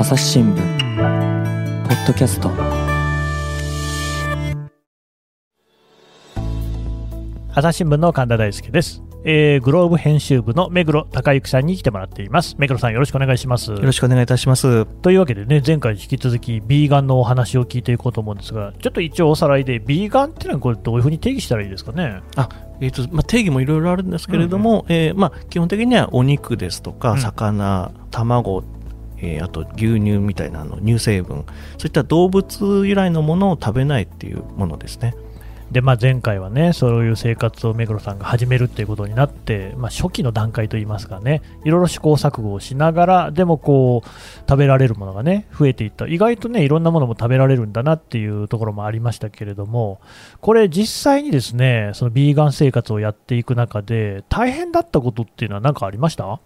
朝日新聞ポッドキャスト。朝日新聞の神田大輔です、えーグローブ編集部の目黒孝之さんに来てもらっています。目黒さんよろしくお願いします。よろしくお願いいたします。というわけでね前回に引き続きビーガンのお話を聞いていこうと思うんですがちょっと一応おさらいでビーガンっていうのはこれどういうふうに定義したらいいですかね？えーとまあ、定義もいろいろあるんですけれども、えーまあ、基本的にはお肉ですとか、うん。魚、卵、えーあと牛乳みたいなあの乳成分、そういった動物由来のものを食べないっていうものですね。で、まあ、前回はねそういう生活を目黒さんが始めるっていうことになって、まあ、初期の段階といいますかねいろいろ試行錯誤をしながらでもこう食べられるものがね増えていった。意外とねいろんなものも食べられるんだなっていうところもありましたけれどもこれ実際にですねそのビーガン生活をやっていく中で大変だったことっていうのは何かありました？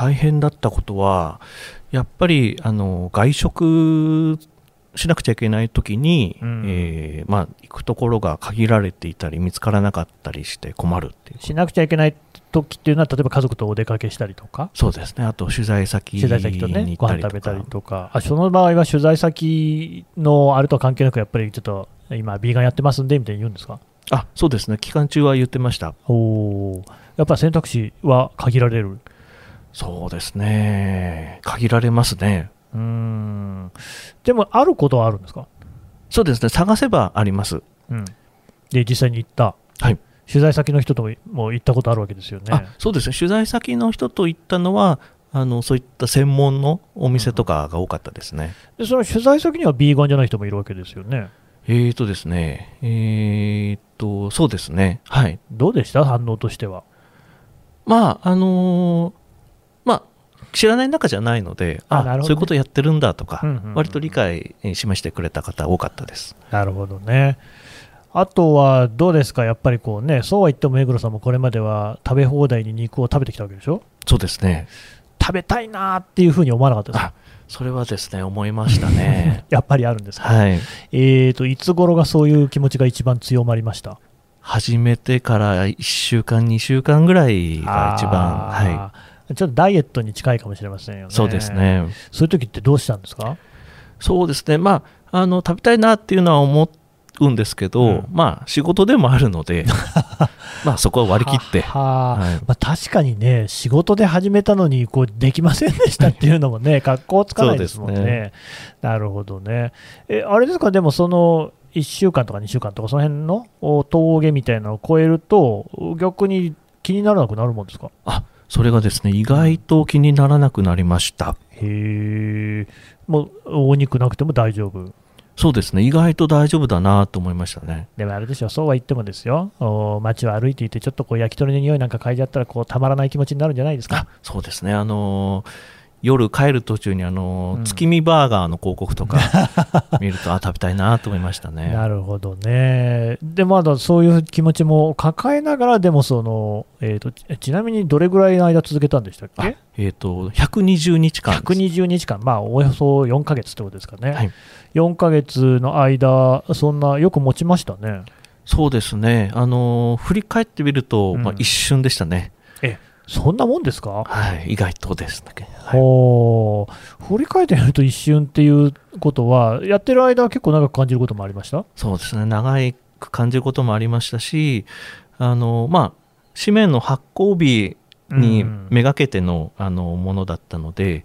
大変だったことは、やっぱりあの外食しなくちゃいけない時に、うんえーまあ、行くところが限られていたり、見つからなかったりして困るっていう。しなくちゃいけない時っていうのは例えば家族とお出かけしたりとか？そうですね。あと取材先に取材先とねご行ったりとか。飯食べたりとかあその場合は取材先のあれとは関係なくやっぱりちょっと今ビーガンやってますんでみたいに言うんですか？あそうですね。期間中は言ってました。おおやっぱり選択肢は限られる？そうですね。限られますね。うーんでもあることはあるんですか、そうですね。探せばあります。うん、で実際に行った、はい取材先の人とも行ったことあるわけですよねあそうですね。取材先の人と行ったのは、あのそういった専門のお店とかが多かったですね。でその取材先にはビーガンじゃない人もいるわけですよねえーとですね。えーと、そうですね。はい。どうでした？反応としてはまあ、あのーまあ、知らない中じゃないので、あねそういうことやってるんだとか、うんうんうん割と理解えーしてくれた方多かったです。なるほどね。あとはどうですか、やっぱりこうね、そうは言っても目黒さんもこれまでは食べ放題に肉を食べてきたわけでしょ、そうですね。食べたいなーっていうふうに思わなかったですか？あそれはですね、思いましたね。やっぱりあるんですか、はい。えーと、いつ頃がそういう気持ちが一番強まりました？始めてから1週間、2週間ぐらいが一番、はあーちょっとダイエットに近いかもしれませんよね。い、そうです。ね。そういう時ってどうしたんですか？そうですね、まあ、あの食べたいなっていうのは思うんですけど、うんまあ、仕事でもあるので、まあそこは割り切って、はははいまあ、確かにね、仕事で始めたのにこうできませんでしたっていうのもね、格好つかないですもんね。そうですなるほどね。え、あれですか、でもその1週間とか2週間とか、その辺のお峠みたいなのを超えると、逆に気にならなくなるもんですか？それがですね、意外と気にならなくなりました。へえ、もうお肉なくても大丈夫。そうですね、意外と大丈夫だなと思いましたね。でもあれでしょ、そうは言ってもですよ、お街を歩いていて、ちょっとこう焼き鳥の匂いなんか嗅いじゃったらこう、たまらない気持ちになるんじゃないですか？あ。そうですね、あのー夜帰る途中にあのーうん月見バーガーの広告とか 見ると、あ、食べたいなと思いましたね。なるほどね。で、まだそういう気持ちも抱えながら、でもその、えーと、ちちなみにどれぐらいの間続けたんでしたっあけえっ、と、120日間です。120日間、まあ、およそ4ヶ月ってことですかね、はい4ヶ月の間、そんなよく持ちましたね。そうですね、あのー振り返ってみると、うんまあ、一瞬でしたね。そんなもんですか、はい、意外とですね。はい。ほう。振り返ってみると一瞬っていうことは、やってる間は結構長く感じることもありました？そうですね、長く感じることもありましたし、あのまあ、紙面の発行日にうん。めがけての,、あのものだったので、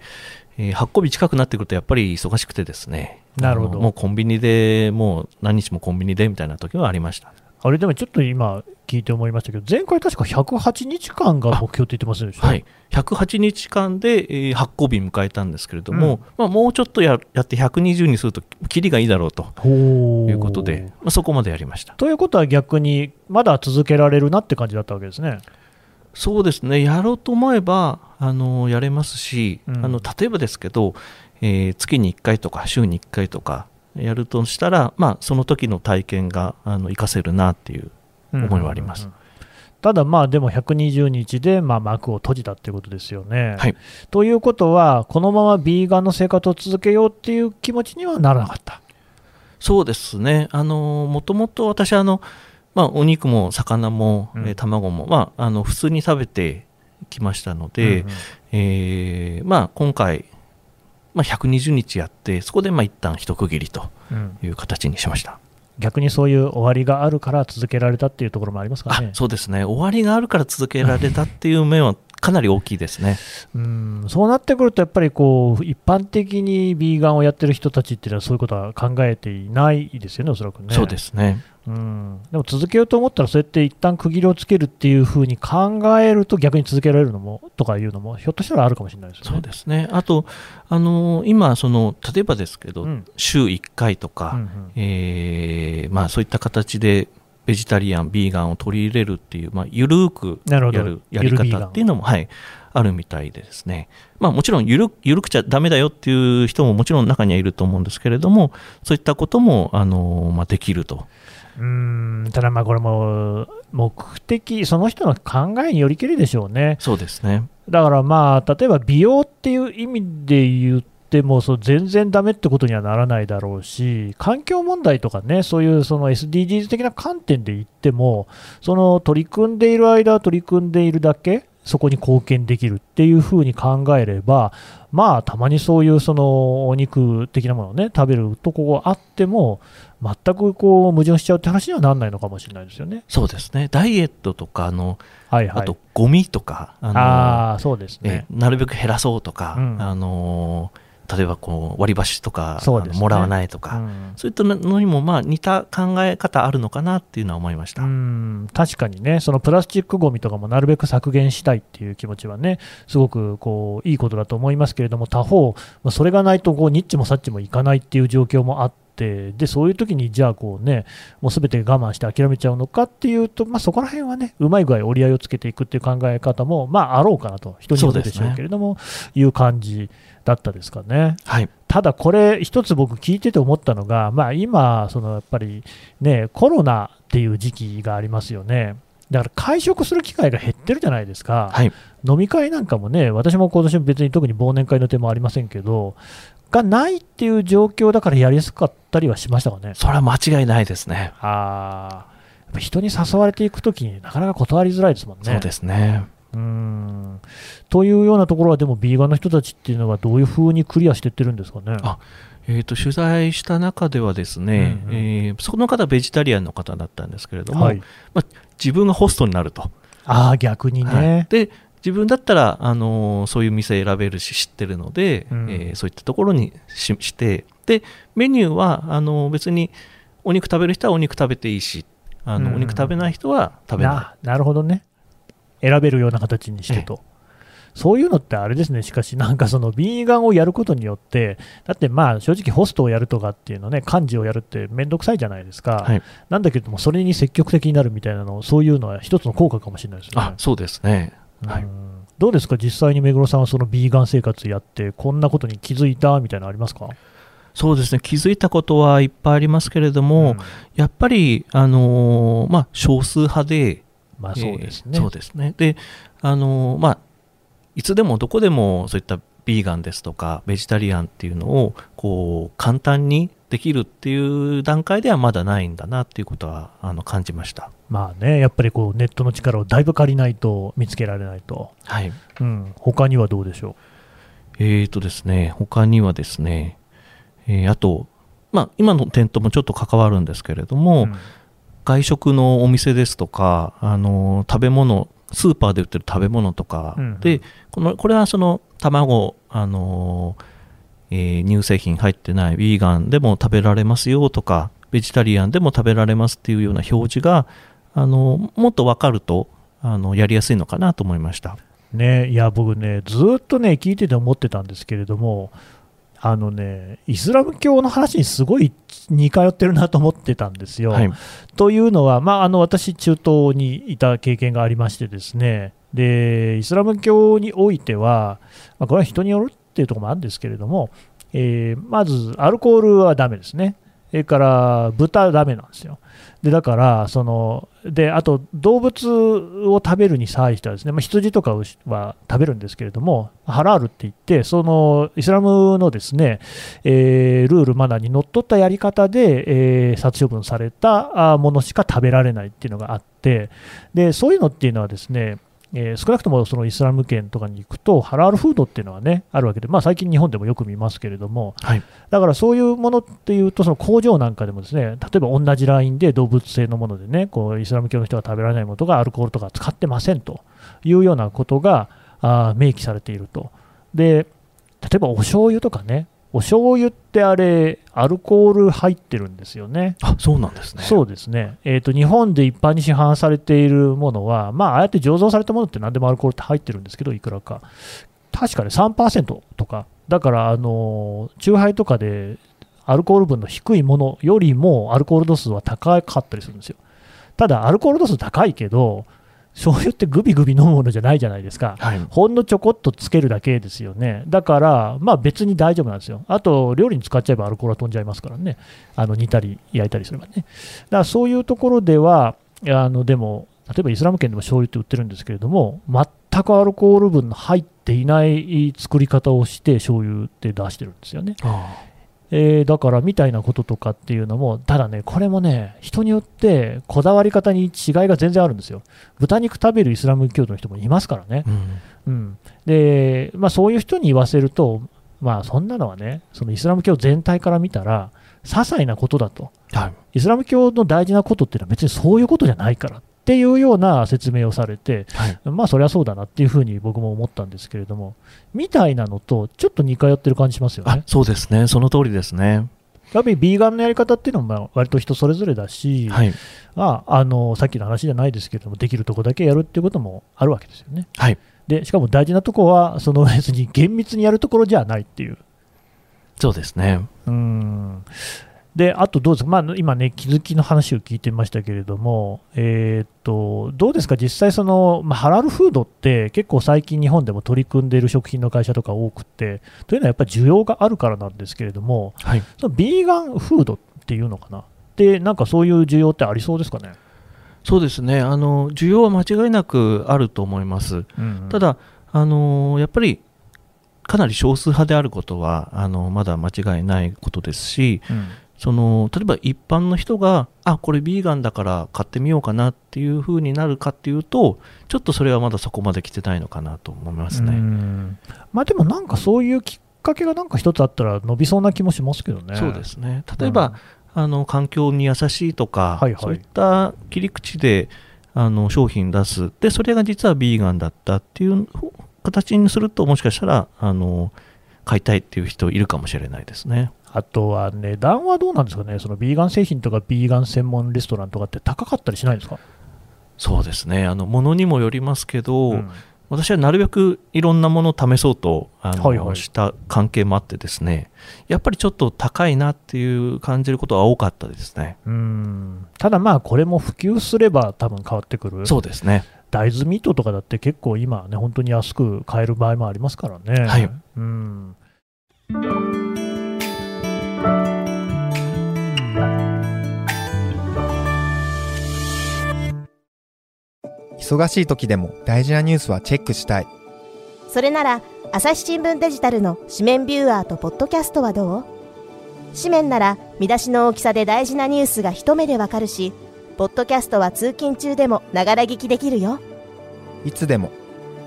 えー発行日近くなってくると、やっぱり忙しくてですね、なるほど。もうコンビニで、もう何日もコンビニでみたいな時はありました。あれでもちょっと今聞いて思いましたけど、前回確か108日間が目標って言ってませんでした？はい、108日間で、えー発行日迎えたんですけれども、まあ、もうちょっとややって120にすると、キリがいいだろうということで、まあ、そこまでやりました。ということは逆に、まだ続けられるなって感じだったわけですね。そうですね、やろうと思えばあのやれますし、うん。あの例えばですけど、えー月に1回とか週に1回とかやるとしたら、まあ、その時の体験があの活かせるなっていう思いはあります。うんうんうんただ、まあでも120日でまあ幕を閉じたっていうことですよね。はいということは、このままビーガンの生活を続けようっていう気持ちにはならなかった。そうですね、あのもともと私あの、まあ、お肉も魚も、うんえー卵も、まあ、あの普通に食べてきましたので、うんうんえーまあ、今回、まあ、120日やって、そこでまあ一旦一区切りとうんいう形にしました。逆にそういう終わりがあるから続けられたっていうところもありますかあね。そうですね、終わりがあるから続けられたっていう面はかなり大きいですね。うんそうなってくると、やっぱりこう一般的にビーガンをやってる人たちっていうのは、そういうことは考えていないですよね、おそらくね。そうですね。うん、でも続けようと思ったら、そうやって一旦区切りをつけるっていうふうに考えると、逆に続けられるのもとかいうのも、ひょっとしたらあるかもしれないですよね。そうですね。あと、あの今、その、例えばですけど、うん週1回とか、うんうんえーまあ、そういった形でベジタリアン、ビーガンを取り入れるっていう、まあ、ゆるーくやるやり方っていうのも、はい、あるみたいでですね、まあ、もちろんゆるゆるくちゃダメだよっていう人ももちろん中にはいると思うんですけれども、そういったことも、あのまあ、できると。うんただ、まあこれも目的、その人の考えによりけりでしょうね。そうですね。だからまあ、例えば美容っていう意味で言っても、そう全然ダメってことにはならないだろうし、環境問題とかね、そういうその SDGs 的な観点で言っても、その取り組んでいる間は取り組んでいるだけ、そこに貢献できるっていうふうに考えれば、まあ、たまにそういうそのお肉的なものをね、食べるとこがあっても、全くこう矛盾しちゃうって話にはならないのかもしれないですよね。そうですね。ダイエットとか、あの、はいはい。あと、ゴミとか、あのああ、そうですねえ。なるべく減らそうとか、うんあの例えばこう割り箸とか、ね。もらわないとか、うん。そういったのにもまあ似た考え方あるのかなっていうのは思いました。うん。確かにね、そのプラスチックごみとかもなるべく削減したいっていう気持ちはね、すごくこういいことだと思いますけれども、他方、まあそれがないとこうニッチもサッチもいかないっていう状況もあって、でそういう時にじゃあこうね、もうすべて我慢して諦めちゃうのかっていうと、まあ、そこら辺はね、うまい具合折り合いをつけていくっていう考え方も、まあ、あろうかなと、人によるでしょうけれども、いう感じだったですかね。はい、ただこれ、一つ僕、聞いてて思ったのが、まあ、今、そのやっぱりね、コロナっていう時期がありますよね。だから会食する機会が減ってるじゃないですか、はい、飲み会なんかもね、私も今年別に特に忘年会の手もありませんけど、がないっていう状況だからやりやすかったりはしましたかね。それは間違いないですね。あーやっぱ人に誘われていくときになかなか断りづらいですもんね。そうですね。うーん。というようなところは、でも、ビーガンの人たちっていうのは、どういうふうにクリアしていってるんですかね。あえー、と取材した中ではですね、うんうん。えーその方はベジタリアンの方だったんですけれども、はい、まあ、自分がホストになると、ああ、逆にはい。ね。で自分だったら、あのーそういう店選べるし知ってるので、うん。えーそういったところにししてでメニューはあのー別にお肉食べる人はお肉食べていいしあの、うん。お肉食べない人は食べない。ななるほどね。選べるような形にしてと。そういうのってあれですね、しかし、なんかそのビーガンをやることによって、だってまあ正直、ホストをやるとかっていうのね、幹事をやるって面倒くさいじゃないですか、はい。なんだけれども、それに積極的になるみたいなの、そういうのは一つの効果かもしれないですよね。あ。そうですね、はい。うんどうですか、実際に目黒さんはそのビーガン生活やって、こんなことに気づいたみたいなのありますか？そうですね。気づいたことはいっぱいありますけれども、うん。やっぱり、あのーまあ、少数派で、まあそうですね。えーそうですね。で、あのーまあ、いつでもどこでもそういったビーガンですとか、ベジタリアンっていうのを、こう、簡単にできるっていう段階ではまだないんだなっていうことは、あの、感じました。まあね、やっぱりこうネットの力をだいぶ借りないと見つけられないと。はい。うん、他にはどうでしょえーとですね、他にはですね、えーあと、まあ、今の点ともちょっと関わるんですけれどう。も、うん外食のお店ですとか、あの食べ物、スーパーで売ってる食べ物とかうんで、このこれはその卵、あのえー乳製品入ってない、ヴィーガンでも食べられますよとか、ベジタリアンでも食べられますっていうような表示が、あのもっと分かるとあのやりやすいのかなと思いました。ね、いや僕ね、ずーっとね、聞いてて思ってたんですけれども、あのね、イスラム教の話にすごい似通ってるなと思ってたんですよ。はい、というのは、まあ、あの私、中東にいた経験がありましてですね、でイスラム教においては、まあ、これは人によるっていうところもあるんですけれども、えーまずアルコールはダメですね、それから豚ダメなんですよ。でだからそので、あと動物を食べるに際してはですね、まあ、羊とかは食べるんですけれども、ハラールって言って、そのイスラムのですね、えールール、マナーにのっとったやり方で、えー殺処分されたものしか食べられないっていうのがあって、でそういうのっていうのはですね、えー少なくともそのイスラム圏とかに行くと、ハラールフードっていうのはね、あるわけで、まあ、最近、日本でもよく見ますけれども、はい。だからそういうものっていうと、その工場なんかでもですね、例えば同じラインで動物性のものでね、こうイスラム教の人が食べられないものとか、アルコールとか使ってませんというようなことがあー明記されていると。で、例えばお醤油とかね、お醤油ってあれ、アルコール入ってるんですよね。あ、そうなんですね。そうですね、えーと、日本で一般に市販されているものは、まあ、ああやって醸造されたものって何でもアルコールって入ってるんですけど、いくらか、確かね、3%とか、だから、あのー、チューハイとかでアルコール分の低いものよりも、アルコール度数は高かったりするんですよ。ただ、アルコール度数高いけど、醤油ってグビグビ飲むものじゃないじゃないですか。はい。ほんのちょこっとつけるだけですよね。だから、まあ別に大丈夫なんですよ。あと、料理に使っちゃえばアルコールは飛んじゃいますからね。あの煮たり焼いたりすればね。だからそういうところでは、あのでも、例えばイスラム圏でも醤油って売ってるんですけれども、全くアルコール分の入っていない作り方をして、醤油って出してるんですよね。あえーだからみたいなこととかっていうのも、ただね、これもね、人によってこだわり方に違いが全然あるんですよ。豚肉食べるイスラム教徒の人もいますからねー。うん。うん、で、まあ、そういう人に言わせると、まあ、そんなのはね、そのイスラム教全体から見たら、些細なことだと、はい。イスラム教の大事なことっていうのは別にそういうことじゃないからっていうような説明をされて、はい。まあ、そりゃそうだなっていうふうに僕も思ったんですけれども、みたいなのと、ちょっと似通ってる感じしますよあね。そうですね。その通りですね。やっぱりビーガンのやり方っていうのもまあ割と人それぞれだし、はい。まあ、あのさっきの話じゃないですけれども、できるとこだけやるっていうこともあるわけですよね。はい。でしかも大事なとこは、その別に厳密にやるところじゃないっていう。そうですね。うんであとどうですか、まあ、今ね、気づきの話を聞いてましたけれども、えーっとどうですか、実際その、まあ、ハラルフードって結構最近、日本でも取り組んでいる食品の会社とか多くて、というのはやっぱり需要があるからなんですけれども、はい。そのビーガンフードっていうのかな、でなんかそういう需要ってありそうですかね？そうですね。あの、需要は間違いなくあると思います。うんた、だ、あのやっぱり、かなり少数派であることは、あの、まだ間違いないことですし、うんその例えば一般の人があこれビーガンだから買ってみようかなっていう風になるかっていうとちょっとそれはまだそこまで来てないのかなと思いますうね。んまあ、でもなんかそういうきっかけがなんか一つあったら伸びそうな気もしますけどね。そうですね例えば、あの環境に優しいとか、はいはいそういった切り口であの商品出すでそれが実はビーガンだったっていう形にするともしかしたらあの買いたいっていう人いるかもしれないですね。あとは値段はどうなんですかね、そのビーガン製品とかビーガン専門レストランとかって高かったりしないんですか、そうですね。あのものにもよりますけど、うん。私はなるべくいろんなものを試そうとあの、はいはい。した関係もあってですね。やっぱりちょっと高いなっていう感じることは多かったですね。うん。ただまあ、これも普及すれば多分変わってくる、そうですね。大豆ミートとかだって結構今ね、本当に安く買える場合もありますからね。はい。うん忙しい時でも大事なニュースはチェックしたい。それなら朝日新聞デジタルの紙面ビューアーとポッドキャストはどう？紙面なら見出しの大きさで大事なニュースが一目でわかるしポッドキャストは通勤中でもながら聞きできるよいつでも、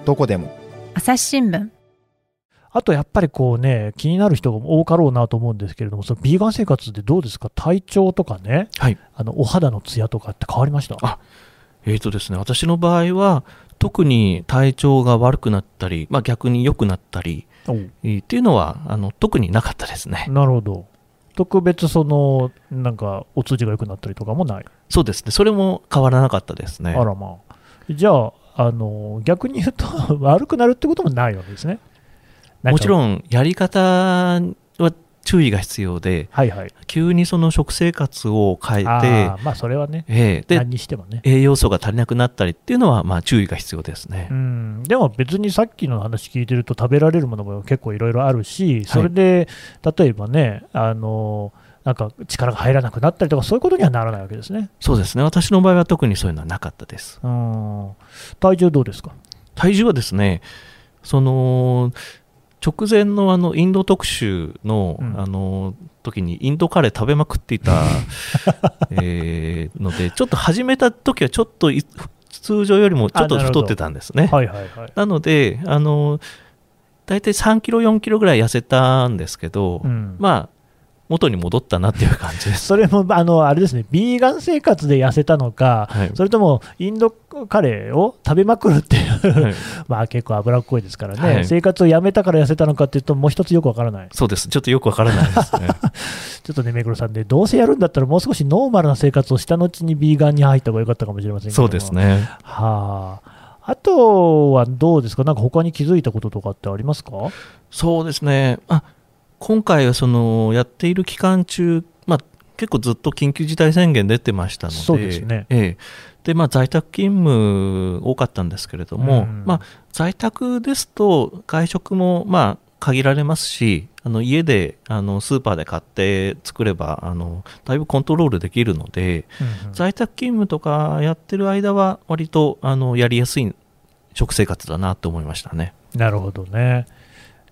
どこでも。朝日新聞あとやっぱりこうね、気になる人が多かろうなと思うんですけれども、そのビーガン生活でどうですか、体調とかね、はいあのお肌のツヤとかって変わりました？あえーとですね、私の場合は特に体調が悪くなったり、まあ、逆に良くなったり、っていうのはあの特になかったですね。なるほど。特別その、なんか、お通じが良くなったりとかもない？そうですね、それも変わらなかったですね。あらまあ。じゃあ、あの逆に言うと、悪くなるってこともないわけですね。ん。もちろんやり方は注意が必要で、はいはい。急にその食生活を変えてあ、ーまあ、それはね、ええで何にしてもね。栄養素が足りなくなったりっていうのは、まあ、注意が必要ですねう。ん、でも別にさっきの話聞いてると食べられるものも結構いろいろあるし、それで例えばね、あのなんか力が入らなくなったりとか、そういうことにはならないわけですね。そうですね。私の場合は特にそういうのはなかったです。うん体重どうですか？体重はですね、その、直前のあのインド特集の、うんあの時にインドカレー食べまくっていた、えーのでちょっと始めた時はちょっとい通常よりもちょっと太ってたんですね。はいはいはい。なので、あの大体3キロ、4キロぐらい痩せたんですけど、うんまあ、元に戻ったなっていう感じです。それも、あの、あれですね、ビーガン生活で痩せたのか、はいそれともインドカレーを食べまくるっていう、はいまあ結構脂っこいですからね、はい生活をやめたから痩せたのかっていうと、もう一つよくわからない。そうです。ちょっとよくわからないですね。ちょっとね、目黒さんで、どうせやるんだったら、もう少しノーマルな生活をした後にビーガンに入った方が良かったかもしれませんけどもそうです。ね。はあ。あとはどうですか、なんか他に気づいたこととかってありますか？そうですね。あ今回はそのやっている期間中、まあ、結構ずっと緊急事態宣言出てましたので、そうですねええでまあ、在宅勤務多かったんですけれども、うんまあ、在宅ですと外食もまあ限られますし、あの家であのスーパーで買って作ればあのだいぶコントロールできるので、うんうん在宅勤務とかやってる間は割とあのやりやすい食生活だなと思いましたね。なるほどね。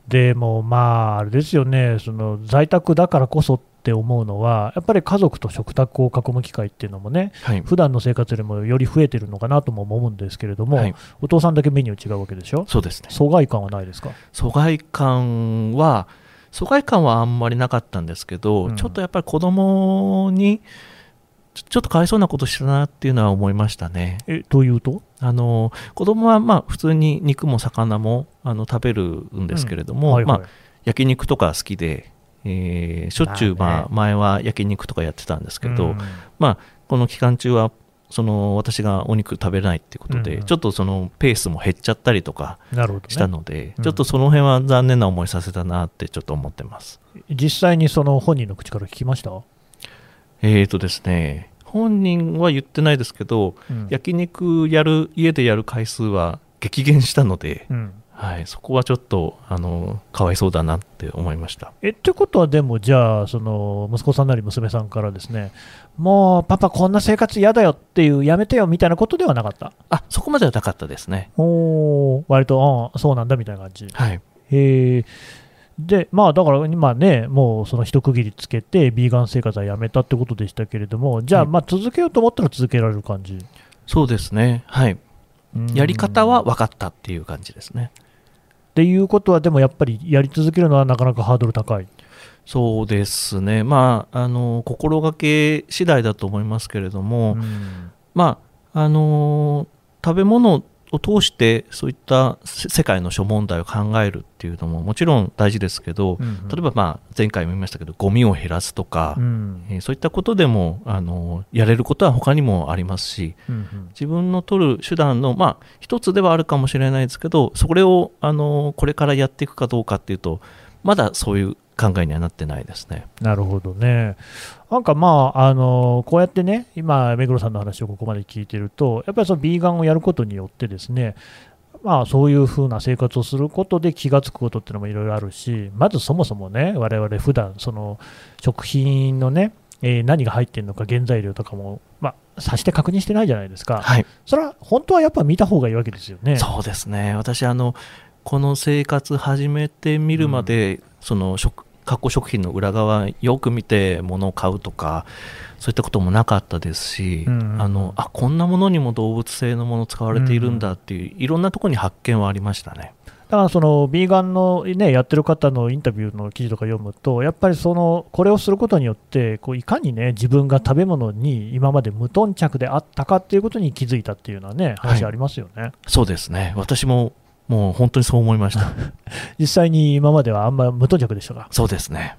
でもまあ、あれですよね、その在宅だからこそって思うのは、やっぱり家族と食卓を囲む機会っていうのもね、はい。普段の生活よりもより増えてるのかなとも思うんですけれども、はい。お父さんだけメニュー違うわけでしょ、そうですね。疎外感はないですか？疎外感は疎外感はあんまりなかったんですけど、うん。ちょっとやっぱり子供にちょっとかわいそうなことしたなっていうのは思いましたね。えというと？あの子供はまあ普通に肉も魚もあの食べるんですけれども、はいはい。まあ、焼肉とか好きで、えーしょっちゅう、まあ前は焼肉とかやってたんですけど、うん。まあ、この期間中はその私がお肉食べれないっていうことで、ちょっとそのペースも減っちゃったりとかしたので、うん。ちょっとその辺は残念な思いさせたなってちょっと思ってます。実際にその本人の口から聞きました、えーとですね、本人は言ってないですけど、うん。焼肉やる、家でやる回数は激減したので、うんはい、そこはちょっと、あの、かわいそうだなって思いました。えってことは、でもじゃあ、その息子さんなり娘さんからですね、もうパパ、こんな生活嫌だよっていう、やめてよみたいなことではなかった？あ、そこまではなかったですね。おー割と、ああ、そうなんだみたいな感じ。はい。へえ。で、まあだから今ね、もうその一区切りつけて、ビーガン生活はやめたってことでしたけれども、じゃあ、はいまあ続けようと思ったら続けられる感じ？そうですね。はい。うんやり方は分かったっていう感じですね。っていうことは、でもやっぱりやり続けるのはなかなかハードル高い。そうですね。まあ、あの、心がけ次第だと思いますけれども、うんまあ、あのー食べ物を通してそういったせ世界の諸問題を考えるっていうのももちろん大事ですけど、うん例えば、まあ、前回も言いましたけどゴミを減らすとか、うん。えーそういったことでも、あのーやれることは他にもありますしうん自分の取る手段の、まあ、一つではあるかもしれないですけどそれを、あのーこれからやっていくかどうかっていうとまだそういう考えにはなってないですね。なるほどね。なんかまあ、あのこうやってね、今、目黒さんの話をここまで聞いてると、やっぱりそのビーガンをやることによってですね、まあ、そういう風な生活をすることで気がつくことっていうのもいろいろあるし、まずそもそもね、我々普段その食品のね、えー何が入ってるのか、原材料とかも、まあ、さして確認してないじゃないですか、はいそれは本当はやっぱ見た方がいいわけですよね。そうですね私あのこの生活始めてみるまで、その食加工食品の裏側よく見て物を買うとかそういったこともなかったですし、うんうんうんあのあこんなものにも動物性のもの使われているんだっていう、いろんなところに発見はありましたね。だからそのビーガンの、ね、やってる方のインタビューの記事とか読むと、やっぱりそのこれをすることによって、こういかにね自分が食べ物に今まで無頓着であったかっていうことに気づいたっていうのはね、話ありますよね。そうですね私ももう本当にそう思いました。実際に今まではあんま無頓着でしたか？そうですね。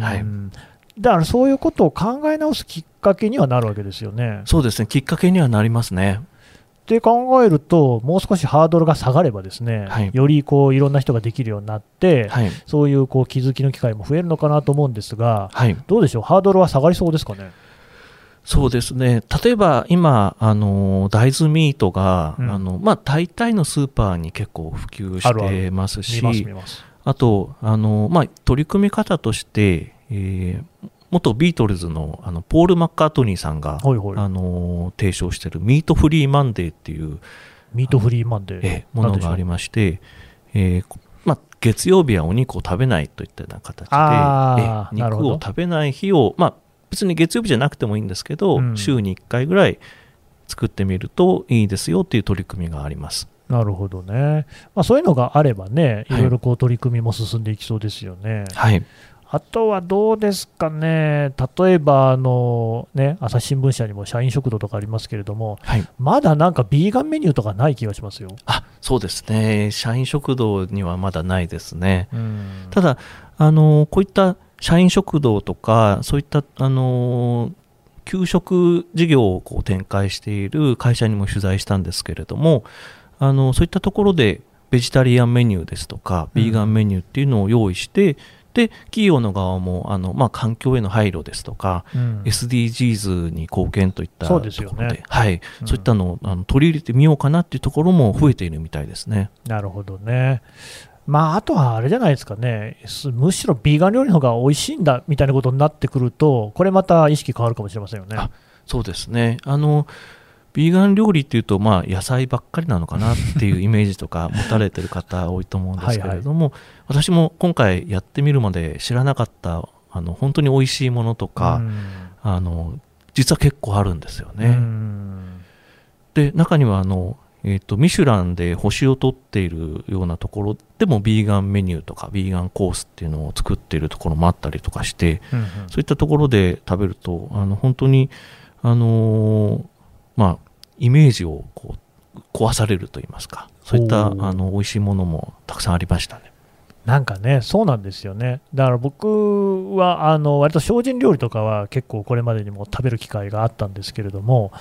はい。うんだからそういうことを考え直すきっかけにはなるわけですよね。そうですね。きっかけにはなりますね。って考えると、もう少しハードルが下がればですね、はい。よりこういろんな人ができるようになって、はい。そういうこう気づきの機会も増えるのかなと思うんですが、はい。どうでしょう、ハードルは下がりそうですかね？そうですね例えば今あの大豆ミートが、うんあのまあ、大体のスーパーに結構普及してますし。あとあの、まあ、取り組み方として、えー元ビートルズのあのポール・マッカートニーさんが、ほいほい。あの提唱しているミートフリーマンデーっていう、ミートフリーマンデー。えーものがありまして、えーこまあ、月曜日はお肉を食べないといったような形で、え肉を食べない日を、まあ、別に月曜日じゃなくてもいいんですけど、うん週に1回ぐらい作ってみるといいですよっていう取り組みがあります。なるほどね、まあ、そういうのがあればね、いはいろいろこう取り組みも進んでいきそうですよね。はい、あとはどうですかね、例えばあの、ね、朝日新聞社にも社員食堂とかありますけれども、はい、まだなんかビーガンメニューとかない気がしますよ。あそうですね社員食堂にはまだないですね。うんただあのこういった社員食堂とかそういったあの給食事業をこう展開している会社にも取材したんですけれどもあのそういったところでベジタリアンメニューですとかビーガンメニューっていうのを用意して、で企業の側もあの、まあ、環境への配慮ですとか、うん SDGs に貢献といったそうところでですよねはいうんそういったのをあの取り入れてみようかなっていうところも増えているみたいですね。なるほどね。まあ、あとはあれじゃないですかね、すむしろビーガン料理の方が美味しいんだみたいなことになってくると、これまた意識変わるかもしれませんよね。あそうですね。あのビーガン料理っていうと、まあ、野菜ばっかりなのかなっていうイメージとか 持たれてる方多いと思うんですけれども私も今回やってみるまで知らなかったあの本当に美味しいものとか、うん。あの実は結構あるんですよね。うん。で中にはあの、えー、とミシュランで星を取っているようなところでもビーガンメニューとかビーガンコースっていうのを作っているところもあったりとかしてうんそういったところで食べるとあの本当にあのーまあイメージをこう壊されると言いますかそういったあの美味しいものもたくさんありましたね。なんかね、そうなんですよね。だから僕は、あの割と精進料理とかは結構これまでにも食べる機会があったんですけれども、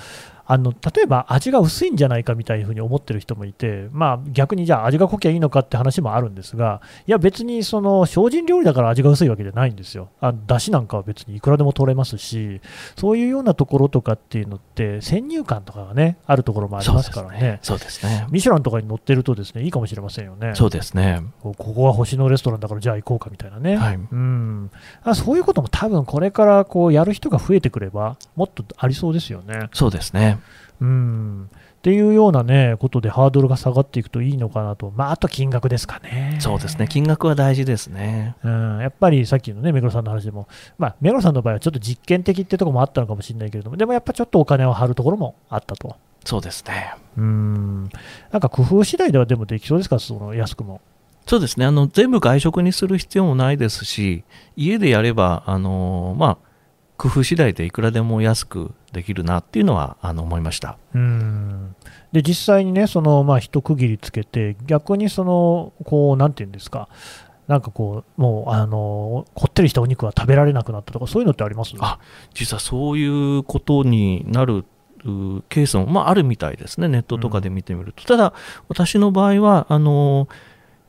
あの例えば味が薄いんじゃないかみたいなふうに思ってる人もいて、まあ、逆にじゃあ味が濃きゃいいのかって話もあるんですが、いや別にその精進料理だから味が薄いわけじゃないんですよ。あだしなんかは別にいくらでも取れますし、そういうようなところとかっていうのって、先入観とかがね、あるところもありますからね。そうですね。ミシュランとかに載ってるとですねいいかもしれませんよね。そうですね。ここは星のレストランだからじゃあ行こうかみたいなね、はいうん、あそういうことも多分これからこうやる人が増えてくればもっとありそうですよね。そうですね。うんっていうようなねことでハードルが下がっていくといいのかなと、まあ、あと金額ですかね。そうですね。金額は大事ですね。うん、やっぱりさっきのね目黒さんの話でも、まあ、目黒さんの場合はちょっと実験的ってところもあったのかもしれないけれども、でもやっぱちょっとお金を張るところもあったと。そうですね。うんなんか工夫次第ではでもできそうですか、その安くも。そうですね。あの、全部外食にする必要もないですし、家でやれば、あの、まあ、工夫次第でいくらでも安くできるなっていうのは、あの、思いました。うんで実際にね、そのまあ一区切りつけて、逆にそのこうなんていうんですか、なんかこう、もうあのこってりしたお肉は食べられなくなったとか、そういうのってあります？あ実はそういうことになるうケースも、まあ、あるみたいですね、ネットとかで見てみると。ただ、私の場合は、あの、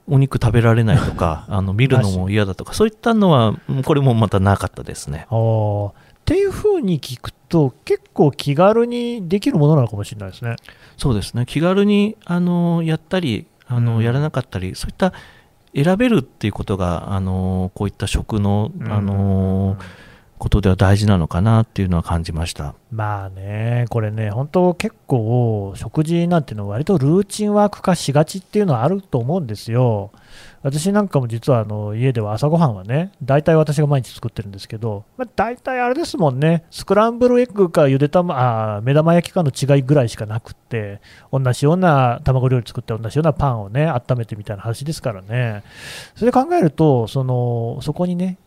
お肉食べられないとか、あの見るのも嫌だとか、そういったのは、うんこれもまたなかったですね。あーっていうふうに聞くと、結構気軽にできるものなのかもしれないですね。そうですね、気軽にあのやったりあの、うん。やらなかったり、そういった選べるっていうことが、あのこういった食の、あのことでは大事なのかなっていうのは感じました。まあね、これね、本当結構、食事なんていうのは割とルーチンワーク化しがちっていうのはあると思うんですよ。私なんかも実はあの家では朝ごはんはね、大体私が毎日作ってるんですけど、まあ、大体あれですもんね、スクランブルエッグかゆでたまあ目玉焼きかの違いぐらいしかなくって、同じような卵料理作って、同じようなパンをね、温めてみたいな話ですからね、それで考えると、そのそこにね、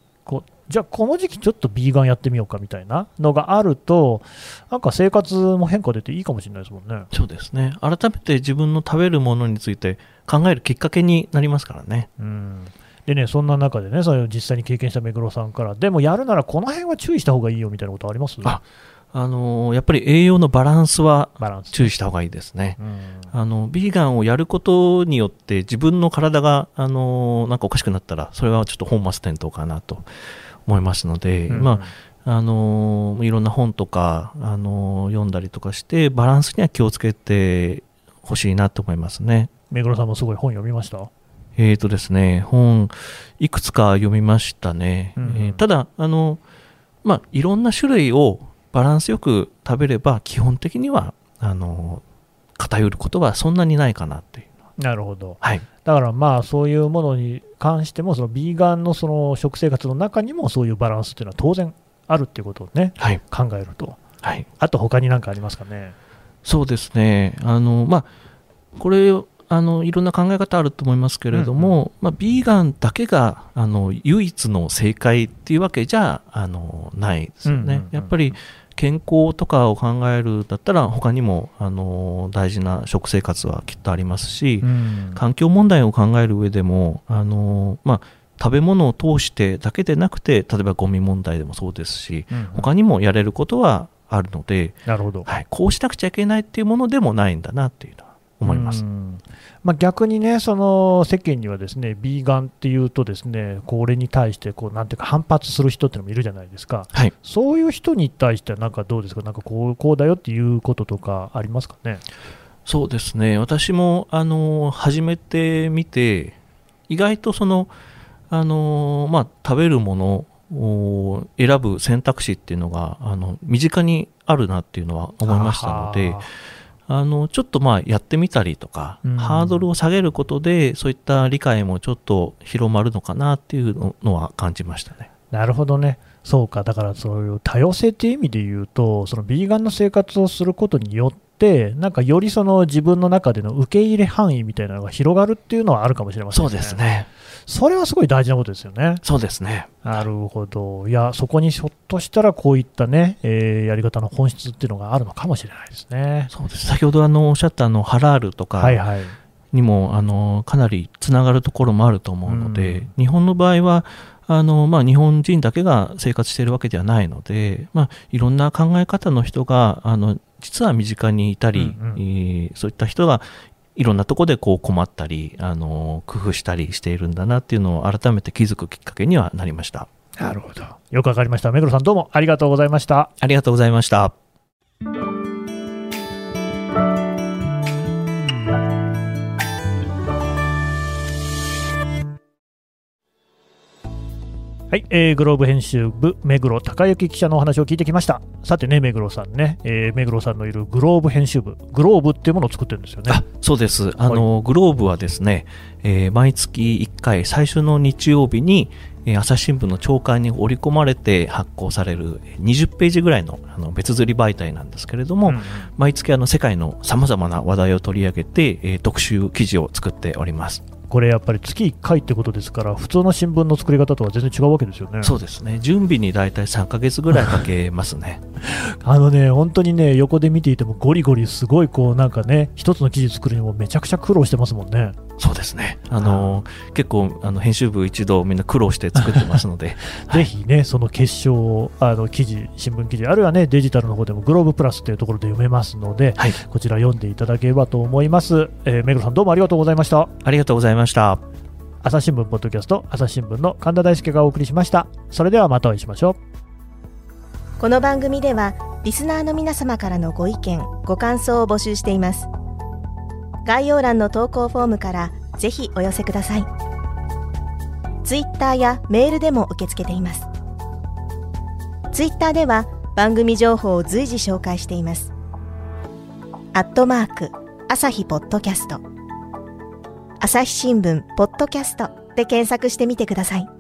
じゃあこの時期ちょっとビーガンやってみようかみたいなのがあると、なんか生活も変化出ていいかもしれないですもんね。そうですね改めて自分の食べるものについて考えるきっかけになりますからね。うんでね、そんな中でね、それを実際に経験した目黒さんから、でもやるならこの辺は注意した方がいいよみたいなことあります？ああのやっぱり栄養のバランスは。注意した方がいいですね。うんあのビーガンをやることによって自分の体があのなんかおかしくなったらそれはちょっと本末転倒かなと思いますので、うんまああのいろんな本とかあの読んだりとかしてバランスには気をつけてほしいなと思いますね。目黒さんもすごい本読みました？えーとですね、本いくつか読みましたね。うんえーただあの、まあ、いろんな種類をバランスよく食べれば基本的にはあの偏ることはそんなにないかなっていう。なるほど。はいだからまあそういうものに関しても、そのビーガンのその食生活の中にもそういうバランスっていうのは当然あるっていうことをね、はい考えると。はい、あと他に何かありますかね？そうですね。あの、まあ、これ、あのいろんな考え方あると思いますけれども、うんうん、まあ、ビーガンだけがあの唯一の正解っていうわけじゃあのないですよね、やっぱり健康とかを考えるだったら他にもあの大事な食生活はきっとありますし、うん、環境問題を考える上でもあの、まあ、食べ物を通してだけでなくて例えばゴミ問題でもそうですし、うんうん、他にもやれることはあるのでなるほど、はい、こうしなくちゃいけないっていうものでもないんだなっていうのは思います。まあ、逆にね、その世間にはですね、ビーガンっていうとですね、これに対してこうなんていうか反発する人ってのもいるじゃないですか。はい、そういう人に対してはなんかどうですか？なんかこうこうだよっていうこととかありますかね？そうですね。私もあの始めてみて意外とそのあのまあ食べるものを選ぶ選択肢っていうのがあの身近にあるなっていうのは思いましたので。あのちょっとまあやってみたりとか、うん、ハードルを下げることでそういった理解もちょっと広まるのかなっていうのは感じましたね。なるほどね。そうか、だからそういう多様性っていう意味で言うと、そのビーガンの生活をすることによって、なんかよりその自分の中での受け入れ範囲みたいなのが広がるっていうのはあるかもしれませんね。そうですね。それはすごい大事なことですよね。そうですね。なるほど。いや、そこにひょっとしたらこういったね、えー、やり方の本質っていうのがあるのかもしれないですね。そうです。先ほどあのおっしゃったあのハラールとか、はいはい。にもあのかなりつながるところもあると思うので、うん、日本の場合はあの、まあ、日本人だけが生活しているわけではないので、まあ、いろんな考え方の人があの実は身近にいたり、うんうん、えー、そういった人がいろんなとこでこう困ったり、あの、工夫したりしているんだなっていうのを改めて気づくきっかけにはなりました。なるほど。よくわかりました。目黒さんどうもありがとうございました。ありがとうございました。はい、えー、グローブ編集部、目黒隆之記者のお話を聞いてきました。さてね、目黒さんね、えー、目黒さんのいるグローブ編集部、グローブっていうものを作ってるんですよね。あそうです。あの、はい、グローブはですね、えー、毎月1回、最初の日曜日に、えー、朝日新聞の朝刊に織り込まれて発行される20ページぐらいのあの別釣り媒体なんですけれども、うんうん、毎月あの世界のさまざまな話題を取り上げて、えー、特集記事を作っております。これやっぱり月1回ってことですから、普通の新聞の作り方とは全然違うわけですよね。そうですね。準備に大体3か月ぐらいかけますね。あのね、本当にね、横で見ていてもゴリゴリすごいこうなんかね、一つの記事作るにもめちゃくちゃ苦労してますもんね。そうですね。あの結構あの編集部一度みんな苦労して作ってますので、ぜひねその結晶あの記事新聞記事あるいはねデジタルの方でもグローブプラスというところで読めますので、はい、こちら読んでいただければと思います。えー、目黒さんどうもありがとうございました。ありがとうございました。朝日新聞ポッドキャスト朝日新聞の神田大輔がお送りしました。それではまたお会いしましょう。この番組ではリスナーの皆様からのご意見ご感想を募集しています。概要欄の投稿フォームからぜひお寄せください。ツイッターやメールでも受け付けています。ツイッターでは番組情報を随時紹介しています。アットマーク、朝日ポッドキャスト。朝日新聞、ポッドキャストで検索してみてください。